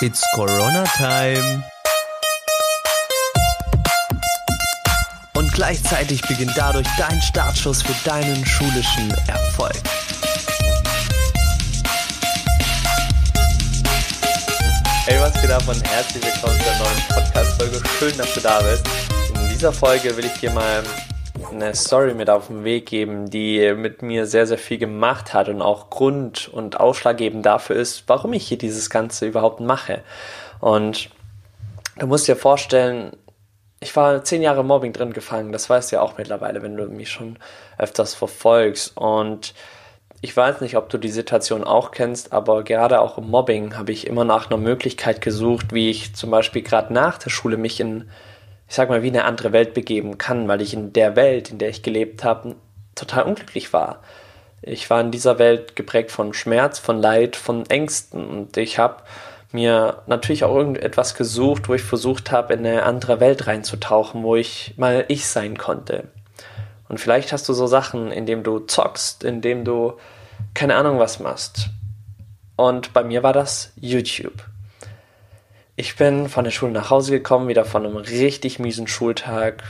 It's Corona Time. Und gleichzeitig beginnt dadurch dein Startschuss für deinen schulischen Erfolg. Hey, was geht ab und herzlich willkommen zur neuen Podcast-Folge. Schön, dass du da bist. In dieser Folge will ich dir mal eine Story mit auf den Weg geben, die mit mir sehr, sehr viel gemacht hat und auch Grund und ausschlaggebend dafür ist, warum ich hier dieses Ganze überhaupt mache. Und du musst dir vorstellen, ich war zehn Jahre Mobbing drin gefangen, das weißt du ja auch mittlerweile, wenn du mich schon öfters verfolgst. Und ich weiß nicht, ob du die Situation auch kennst, aber gerade auch im Mobbing habe ich immer nach einer Möglichkeit gesucht, wie ich zum Beispiel gerade nach der Schule mich in ich sag mal, wie eine andere Welt begeben kann, weil ich in der Welt, in der ich gelebt habe, total unglücklich war. Ich war in dieser Welt geprägt von Schmerz, von Leid, von Ängsten und ich habe mir natürlich auch irgendetwas gesucht, wo ich versucht habe, in eine andere Welt reinzutauchen, wo ich mal ich sein konnte. Und vielleicht hast du so Sachen, in denen du zockst, in denen du keine Ahnung was machst. Und bei mir war das YouTube. Ich bin von der Schule nach Hause gekommen, wieder von einem richtig miesen Schultag,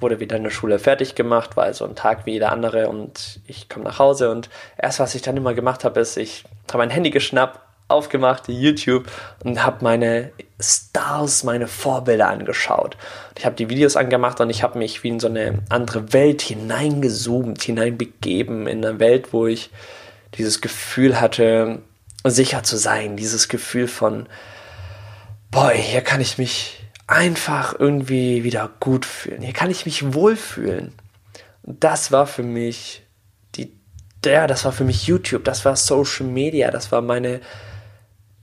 wurde wieder in der Schule fertig gemacht, war also ein Tag wie jeder andere und ich komme nach Hause und erst was ich dann immer gemacht habe, ist, ich habe mein Handy geschnappt, aufgemacht, YouTube und habe meine Stars, meine Vorbilder angeschaut. Ich habe die Videos angemacht und ich habe mich wie in so eine andere Welt hineingezoomt, hineinbegeben, in eine Welt, wo ich dieses Gefühl hatte, sicher zu sein, dieses Gefühl von, boah, hier kann ich mich einfach irgendwie wieder gut fühlen. Hier kann ich mich wohlfühlen. Und das war für mich die, ja, das war für mich YouTube, das war Social Media, das war meine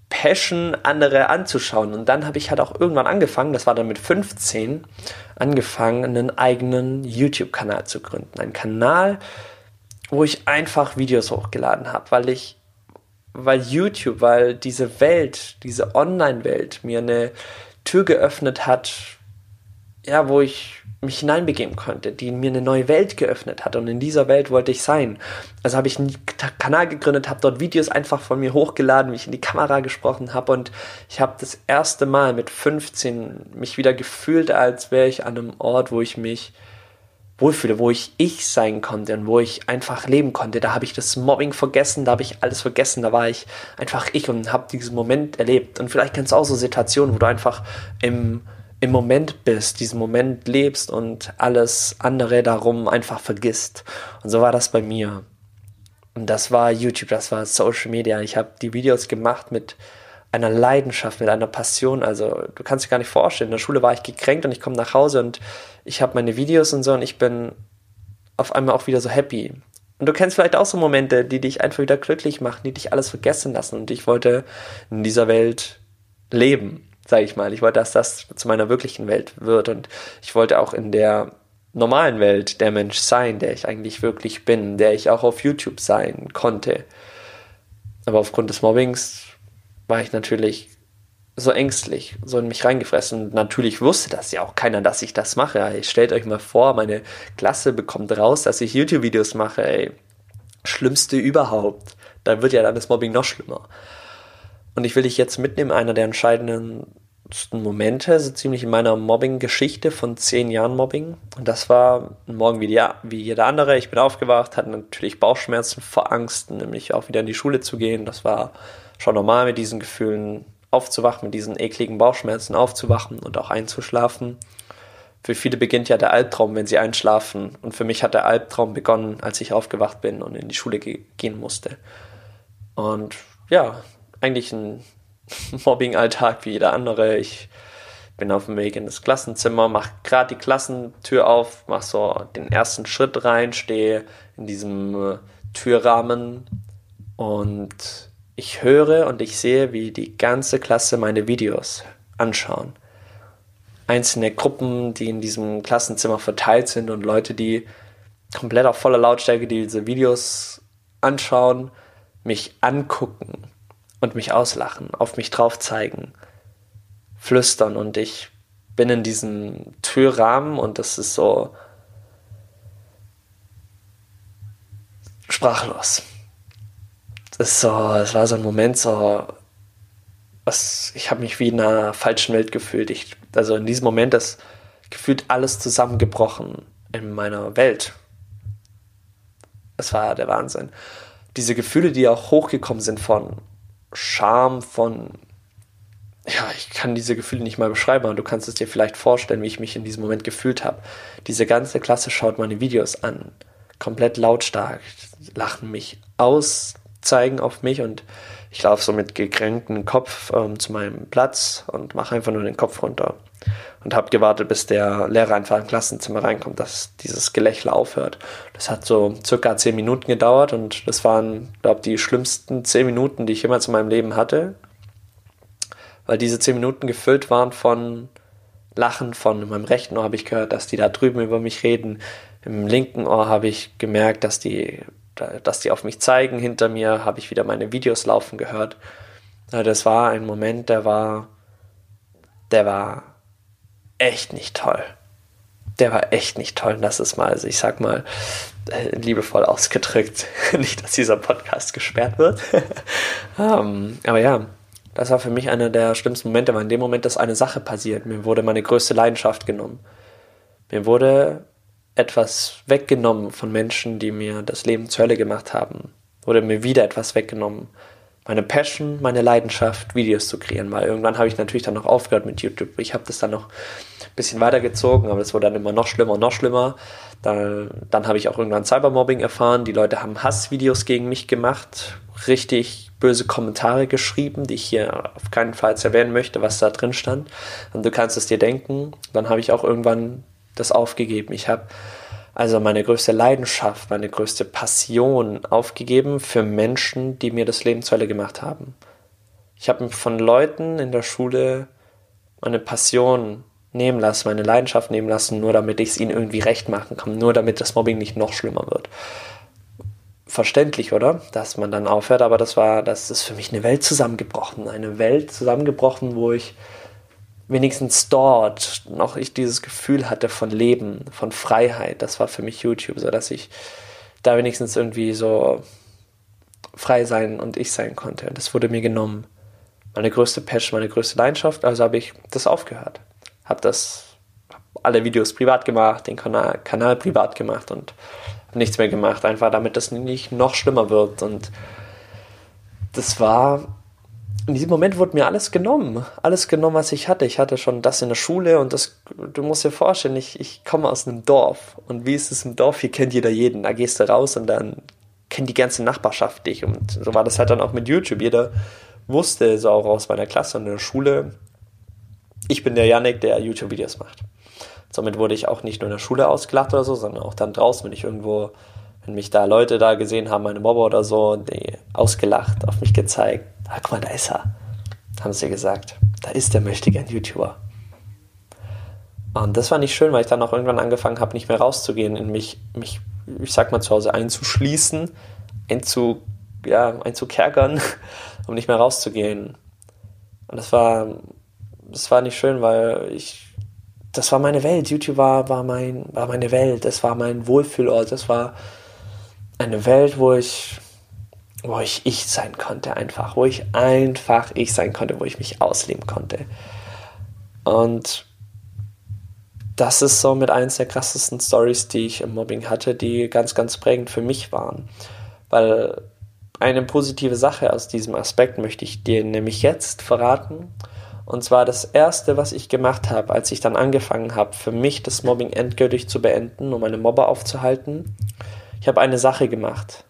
Passion, andere anzuschauen. Und dann habe ich halt auch irgendwann angefangen, das war dann mit 15, angefangen, einen eigenen YouTube-Kanal zu gründen. Ein Kanal, wo ich einfach Videos hochgeladen habe, weil ich weil YouTube, weil diese Welt, diese Online-Welt mir eine Tür geöffnet hat, ja, wo ich mich hineinbegeben konnte, die mir eine neue Welt geöffnet hat und in dieser Welt wollte ich sein. Also habe ich einen Kanal gegründet, habe dort Videos einfach von mir hochgeladen, wie ich in die Kamera gesprochen habe und ich habe das erste Mal mit 15 mich wieder gefühlt, als wäre ich an einem Ort, wo ich mich wohlfühle, wo ich ich sein konnte und wo ich einfach leben konnte. Da habe ich das Mobbing vergessen, da habe ich alles vergessen, da war ich einfach ich und habe diesen Moment erlebt. Und vielleicht kennst du auch so Situationen, wo du einfach im, im Moment bist, diesen Moment lebst und alles andere darum einfach vergisst. Und so war das bei mir. Und das war YouTube, das war Social Media. Ich habe die Videos gemacht mit einer Leidenschaft, mit einer Passion. Also du kannst dir gar nicht vorstellen. In der Schule war ich gekränkt und ich komme nach Hause und ich habe meine Videos und so und ich bin auf einmal auch wieder so happy. Und du kennst vielleicht auch so Momente, die dich einfach wieder glücklich machen, die dich alles vergessen lassen. Und ich wollte in dieser Welt leben, sage ich mal. Ich wollte, dass das zu meiner wirklichen Welt wird. Und ich wollte auch in der normalen Welt der Mensch sein, der ich eigentlich wirklich bin, der ich auch auf YouTube sein konnte. Aber aufgrund des Mobbings war ich natürlich so ängstlich, so in mich reingefressen. Natürlich wusste das ja auch keiner, dass ich das mache. Ey, stellt euch mal vor, meine Klasse bekommt raus, dass ich YouTube-Videos mache. Ey, schlimmste überhaupt. Da wird ja dann das Mobbing noch schlimmer. Und ich will dich jetzt mitnehmen, einer der entscheidenden Momente, so ziemlich in meiner Mobbing-Geschichte von zehn Jahren Mobbing. Und das war ein Morgen wie, die, wie jeder andere. Ich bin aufgewacht, hatte natürlich Bauchschmerzen vor Angst, nämlich auch wieder in die Schule zu gehen. Das war schon normal mit diesen Gefühlen aufzuwachen, mit diesen ekligen Bauchschmerzen aufzuwachen und auch einzuschlafen. Für viele beginnt ja der Albtraum, wenn sie einschlafen. Und für mich hat der Albtraum begonnen, als ich aufgewacht bin und in die Schule ge gehen musste. Und ja, eigentlich ein Mobbing-Alltag wie jeder andere. Ich bin auf dem Weg in das Klassenzimmer, mache gerade die Klassentür auf, mache so den ersten Schritt rein, stehe in diesem äh, Türrahmen und ich höre und ich sehe, wie die ganze Klasse meine Videos anschauen. Einzelne Gruppen, die in diesem Klassenzimmer verteilt sind und Leute, die komplett auf voller Lautstärke diese Videos anschauen, mich angucken und mich auslachen, auf mich drauf zeigen, flüstern und ich bin in diesem Türrahmen und das ist so sprachlos es, so, es war so ein Moment so, was, ich habe mich wie in einer falschen Welt gefühlt. Ich, also in diesem Moment ist gefühlt alles zusammengebrochen in meiner Welt. Es war der Wahnsinn. Diese Gefühle, die auch hochgekommen sind von Scham, von ja, ich kann diese Gefühle nicht mal beschreiben, aber du kannst es dir vielleicht vorstellen, wie ich mich in diesem Moment gefühlt habe. Diese ganze Klasse schaut meine Videos an, komplett lautstark, lachen mich aus, zeigen auf mich und ich laufe so mit gekränktem Kopf ähm, zu meinem Platz und mache einfach nur den Kopf runter und habe gewartet, bis der Lehrer einfach im Klassenzimmer reinkommt, dass dieses Gelächter aufhört. Das hat so circa zehn Minuten gedauert und das waren, glaube ich, die schlimmsten zehn Minuten, die ich jemals in meinem Leben hatte weil diese zehn Minuten gefüllt waren von Lachen. Von meinem rechten Ohr habe ich gehört, dass die da drüben über mich reden. Im linken Ohr habe ich gemerkt, dass die, dass die auf mich zeigen. Hinter mir habe ich wieder meine Videos laufen gehört. Das war ein Moment, der war, der war echt nicht toll. Der war echt nicht toll. Das ist mal, also ich sag mal, äh, liebevoll ausgedrückt. nicht, dass dieser Podcast gesperrt wird. um, ähm, aber ja, das war für mich einer der schlimmsten Momente, weil in dem Moment ist eine Sache passiert. Mir wurde meine größte Leidenschaft genommen. Mir wurde etwas weggenommen von Menschen, die mir das Leben zur Hölle gemacht haben. Wurde mir wieder etwas weggenommen. Meine Passion, meine Leidenschaft, Videos zu kreieren, weil irgendwann habe ich natürlich dann noch aufgehört mit YouTube. Ich habe das dann noch ein bisschen weitergezogen, aber es wurde dann immer noch schlimmer und noch schlimmer. Dann, dann habe ich auch irgendwann Cybermobbing erfahren. Die Leute haben Hassvideos gegen mich gemacht. Richtig böse Kommentare geschrieben, die ich hier auf keinen Fall erwähnen möchte, was da drin stand. Und du kannst es dir denken. Dann habe ich auch irgendwann das aufgegeben. Ich habe also meine größte Leidenschaft, meine größte Passion aufgegeben für Menschen, die mir das Leben zur Hölle gemacht haben. Ich habe von Leuten in der Schule meine Passion nehmen lassen, meine Leidenschaft nehmen lassen, nur damit ich es ihnen irgendwie recht machen kann, nur damit das Mobbing nicht noch schlimmer wird verständlich, oder? Dass man dann aufhört, aber das war, das ist für mich eine Welt zusammengebrochen. Eine Welt zusammengebrochen, wo ich wenigstens dort noch ich dieses Gefühl hatte von Leben, von Freiheit. Das war für mich YouTube, so dass ich da wenigstens irgendwie so frei sein und ich sein konnte. Das wurde mir genommen. Meine größte Passion, meine größte Leidenschaft, also habe ich das aufgehört. Habe das, hab alle Videos privat gemacht, den Kanal, Kanal privat gemacht und nichts mehr gemacht, einfach damit das nicht noch schlimmer wird. Und das war, in diesem Moment wurde mir alles genommen. Alles genommen, was ich hatte. Ich hatte schon das in der Schule und das, du musst dir vorstellen, ich, ich komme aus einem Dorf. Und wie ist es im Dorf? Hier kennt jeder jeden. Da gehst du raus und dann kennt die ganze Nachbarschaft dich. Und so war das halt dann auch mit YouTube. Jeder wusste so auch aus meiner Klasse und in der Schule, ich bin der Yannick, der YouTube-Videos macht. Somit wurde ich auch nicht nur in der Schule ausgelacht oder so, sondern auch dann draußen, wenn ich irgendwo, wenn mich da Leute da gesehen haben, meine Mobber oder so, die ausgelacht, auf mich gezeigt. Ah, guck mal, da ist er. Haben sie gesagt. Da ist der möchte gern YouTuber. Und das war nicht schön, weil ich dann auch irgendwann angefangen habe, nicht mehr rauszugehen, in mich, mich, ich sag mal, zu Hause einzuschließen, einzu, ja, einzukerkern, um nicht mehr rauszugehen. Und das war, das war nicht schön, weil ich das war meine Welt. YouTube war, war, mein, war meine Welt. Das war mein Wohlfühlort. Das war eine Welt, wo ich, wo ich ich sein konnte einfach. Wo ich einfach ich sein konnte, wo ich mich ausleben konnte. Und das ist so mit eines der krassesten Stories, die ich im Mobbing hatte, die ganz, ganz prägend für mich waren. Weil eine positive Sache aus diesem Aspekt möchte ich dir nämlich jetzt verraten. Und zwar das erste, was ich gemacht habe, als ich dann angefangen habe, für mich das Mobbing endgültig zu beenden, um meine Mobber aufzuhalten. Ich habe eine Sache gemacht.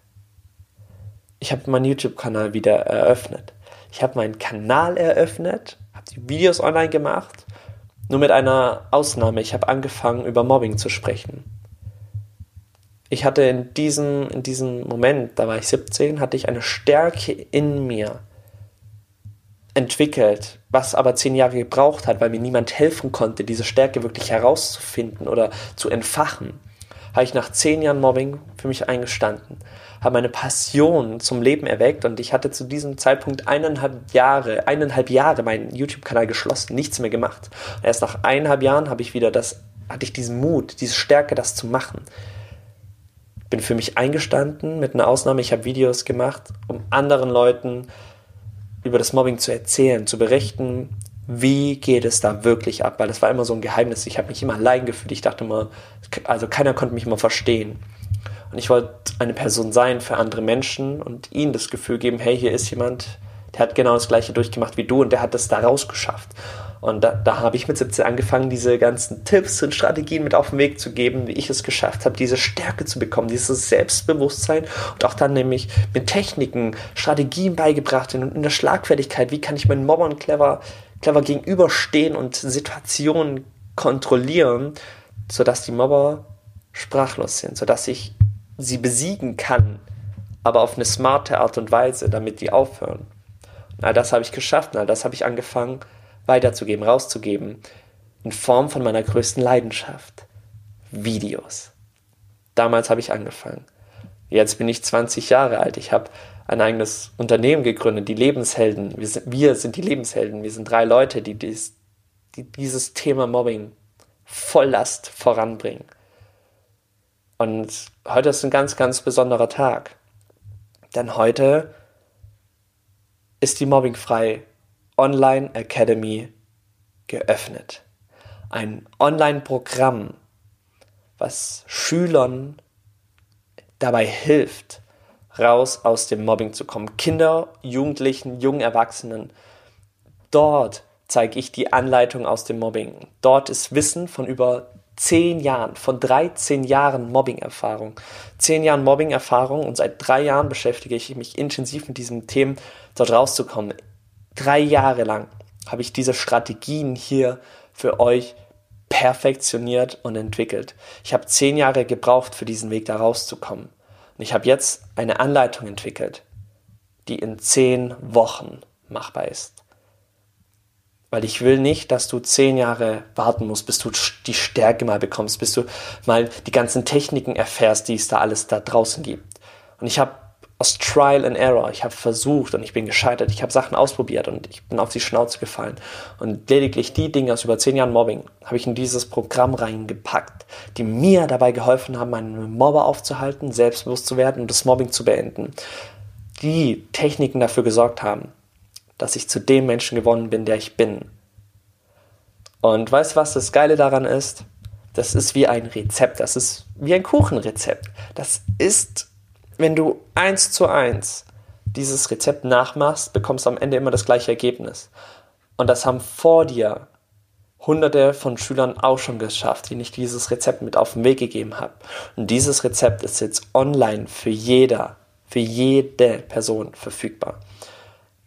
Ich habe meinen YouTube-Kanal wieder eröffnet. Ich habe meinen Kanal eröffnet, habe die Videos online gemacht, nur mit einer Ausnahme. Ich habe angefangen, über Mobbing zu sprechen. Ich hatte in diesem, in diesem Moment, da war ich 17, hatte ich eine Stärke in mir, entwickelt, was aber zehn Jahre gebraucht hat, weil mir niemand helfen konnte, diese Stärke wirklich herauszufinden oder zu entfachen, habe ich nach zehn Jahren Mobbing für mich eingestanden, habe meine Passion zum Leben erweckt und ich hatte zu diesem Zeitpunkt eineinhalb Jahre, eineinhalb Jahre meinen YouTube-Kanal geschlossen, nichts mehr gemacht. Und erst nach eineinhalb Jahren habe ich wieder das, hatte ich diesen Mut, diese Stärke, das zu machen. Bin für mich eingestanden, mit einer Ausnahme, ich habe Videos gemacht, um anderen Leuten über das Mobbing zu erzählen, zu berichten, wie geht es da wirklich ab, weil das war immer so ein Geheimnis. Ich habe mich immer allein gefühlt. Ich dachte immer, also keiner konnte mich immer verstehen. Und ich wollte eine Person sein für andere Menschen und ihnen das Gefühl geben, hey, hier ist jemand, der hat genau das gleiche durchgemacht wie du und der hat das da rausgeschafft. Und da, da habe ich mit 17 angefangen, diese ganzen Tipps und Strategien mit auf den Weg zu geben, wie ich es geschafft habe, diese Stärke zu bekommen, dieses Selbstbewusstsein und auch dann nämlich mit Techniken, Strategien beigebracht in, in der Schlagfertigkeit, wie kann ich meinen Mobbern clever, clever gegenüberstehen und Situationen kontrollieren, sodass die Mobber sprachlos sind, sodass ich sie besiegen kann, aber auf eine smarte Art und Weise, damit die aufhören. Und all das habe ich geschafft und all das habe ich angefangen weiterzugeben, rauszugeben, in Form von meiner größten Leidenschaft. Videos. Damals habe ich angefangen. Jetzt bin ich 20 Jahre alt. Ich habe ein eigenes Unternehmen gegründet, die Lebenshelden. Wir sind, wir sind die Lebenshelden. Wir sind drei Leute, die, dies, die dieses Thema Mobbing voll Last voranbringen. Und heute ist ein ganz, ganz besonderer Tag. Denn heute ist die Mobbingfrei Online Academy geöffnet. Ein Online-Programm, was Schülern dabei hilft, raus aus dem Mobbing zu kommen. Kinder, Jugendlichen, jungen Erwachsenen. Dort zeige ich die Anleitung aus dem Mobbing. Dort ist Wissen von über zehn Jahren, von 13 Jahren Mobbing-Erfahrung. Zehn Jahren Mobbing-Erfahrung und seit drei Jahren beschäftige ich mich intensiv mit diesem Thema, dort rauszukommen. Drei Jahre lang habe ich diese Strategien hier für euch perfektioniert und entwickelt. Ich habe zehn Jahre gebraucht, für diesen Weg da rauszukommen. Und ich habe jetzt eine Anleitung entwickelt, die in zehn Wochen machbar ist. Weil ich will nicht, dass du zehn Jahre warten musst, bis du die Stärke mal bekommst, bis du mal die ganzen Techniken erfährst, die es da alles da draußen gibt. Und ich habe aus Trial and Error, ich habe versucht und ich bin gescheitert, ich habe Sachen ausprobiert und ich bin auf die Schnauze gefallen. Und lediglich die Dinge aus über zehn Jahren Mobbing habe ich in dieses Programm reingepackt, die mir dabei geholfen haben, meinen Mobber aufzuhalten, selbstbewusst zu werden und das Mobbing zu beenden. Die Techniken dafür gesorgt haben, dass ich zu dem Menschen geworden bin, der ich bin. Und weißt du, was das Geile daran ist? Das ist wie ein Rezept, das ist wie ein Kuchenrezept. Das ist, wenn du eins zu eins dieses Rezept nachmachst, bekommst du am Ende immer das gleiche Ergebnis. Und das haben vor dir hunderte von Schülern auch schon geschafft, denen ich dieses Rezept mit auf den Weg gegeben habe. Und dieses Rezept ist jetzt online für jeder, für jede Person verfügbar.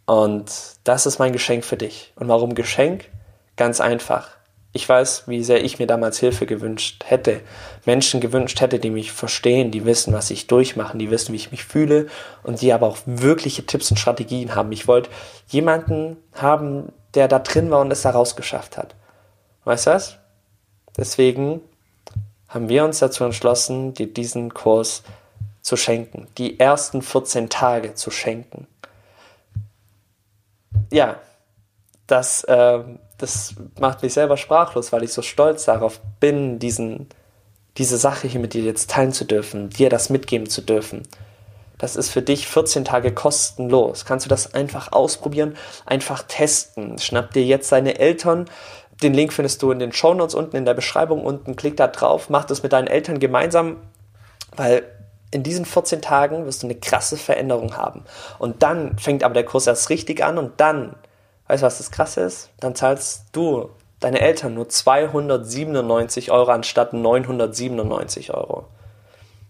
Und das ist mein Geschenk für dich. Und warum Geschenk? Ganz einfach. Ich weiß, wie sehr ich mir damals Hilfe gewünscht hätte, Menschen gewünscht hätte, die mich verstehen, die wissen, was ich durchmache, die wissen, wie ich mich fühle und die aber auch wirkliche Tipps und Strategien haben. Ich wollte jemanden haben, der da drin war und es da rausgeschafft hat. Weißt du was? Deswegen haben wir uns dazu entschlossen, dir diesen Kurs zu schenken, die ersten 14 Tage zu schenken ja, das, äh, das macht mich selber sprachlos, weil ich so stolz darauf bin, diesen, diese Sache hier mit dir jetzt teilen zu dürfen, dir das mitgeben zu dürfen. Das ist für dich 14 Tage kostenlos. Kannst du das einfach ausprobieren, einfach testen. Schnapp dir jetzt deine Eltern. Den Link findest du in den Show Notes unten in der Beschreibung unten. Klick da drauf, mach das mit deinen Eltern gemeinsam, weil in diesen 14 Tagen wirst du eine krasse Veränderung haben. Und dann fängt aber der Kurs erst richtig an und dann, weißt du, was das krasse ist? Dann zahlst du, deine Eltern, nur 297 Euro anstatt 997 Euro.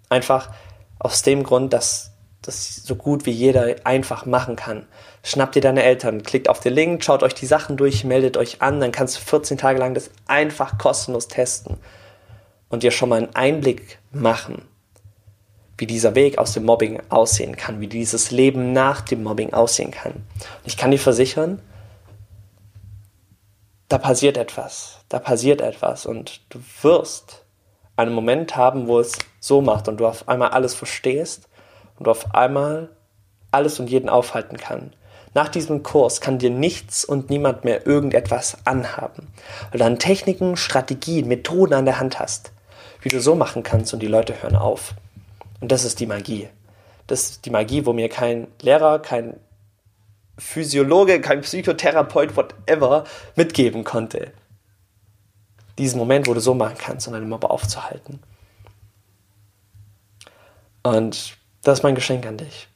Einfach aus dem Grund, dass das so gut wie jeder einfach machen kann. Schnappt ihr deine Eltern, klickt auf den Link, schaut euch die Sachen durch, meldet euch an, dann kannst du 14 Tage lang das einfach kostenlos testen und dir schon mal einen Einblick machen wie dieser Weg aus dem Mobbing aussehen kann, wie dieses Leben nach dem Mobbing aussehen kann. Und ich kann dir versichern, da passiert etwas, da passiert etwas und du wirst einen Moment haben, wo es so macht und du auf einmal alles verstehst und du auf einmal alles und jeden aufhalten kann. Nach diesem Kurs kann dir nichts und niemand mehr irgendetwas anhaben, weil du dann Techniken, Strategien, Methoden an der Hand hast, wie du so machen kannst und die Leute hören auf. Und das ist die Magie. Das ist die Magie, wo mir kein Lehrer, kein Physiologe, kein Psychotherapeut, whatever, mitgeben konnte. Diesen Moment, wo du so machen kannst, um deinen Mob aufzuhalten. Und das ist mein Geschenk an dich.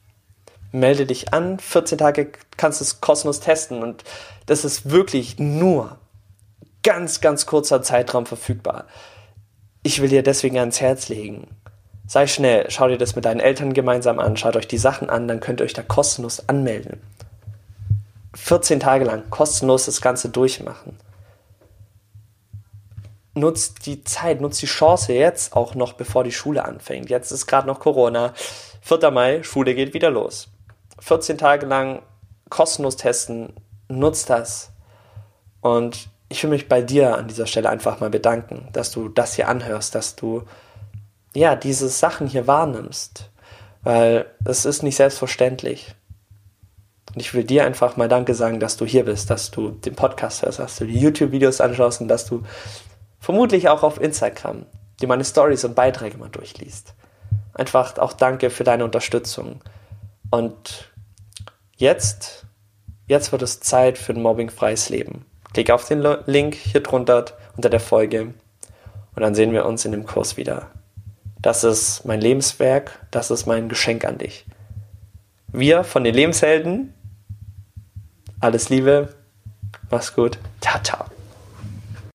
Melde dich an, 14 Tage kannst du es kostenlos testen und das ist wirklich nur ganz, ganz kurzer Zeitraum verfügbar. Ich will dir deswegen ans Herz legen. Sei schnell, schau dir das mit deinen Eltern gemeinsam an, schaut euch die Sachen an, dann könnt ihr euch da kostenlos anmelden. 14 Tage lang kostenlos das Ganze durchmachen. Nutzt die Zeit, nutzt die Chance jetzt auch noch, bevor die Schule anfängt. Jetzt ist gerade noch Corona. 4. Mai, Schule geht wieder los. 14 Tage lang kostenlos testen, nutzt das. Und ich will mich bei dir an dieser Stelle einfach mal bedanken, dass du das hier anhörst, dass du ja diese Sachen hier wahrnimmst, weil es ist nicht selbstverständlich. Und ich will dir einfach mal Danke sagen, dass du hier bist, dass du den Podcast hörst, dass du die YouTube-Videos anschaust und dass du vermutlich auch auf Instagram dir meine Stories und Beiträge mal durchliest. Einfach auch Danke für deine Unterstützung. Und jetzt, jetzt wird es Zeit für ein mobbingfreies Leben. Klick auf den Link hier drunter unter der Folge und dann sehen wir uns in dem Kurs wieder. Das ist mein Lebenswerk, das ist mein Geschenk an dich. Wir von den Lebenshelden, alles Liebe, mach's gut, ciao.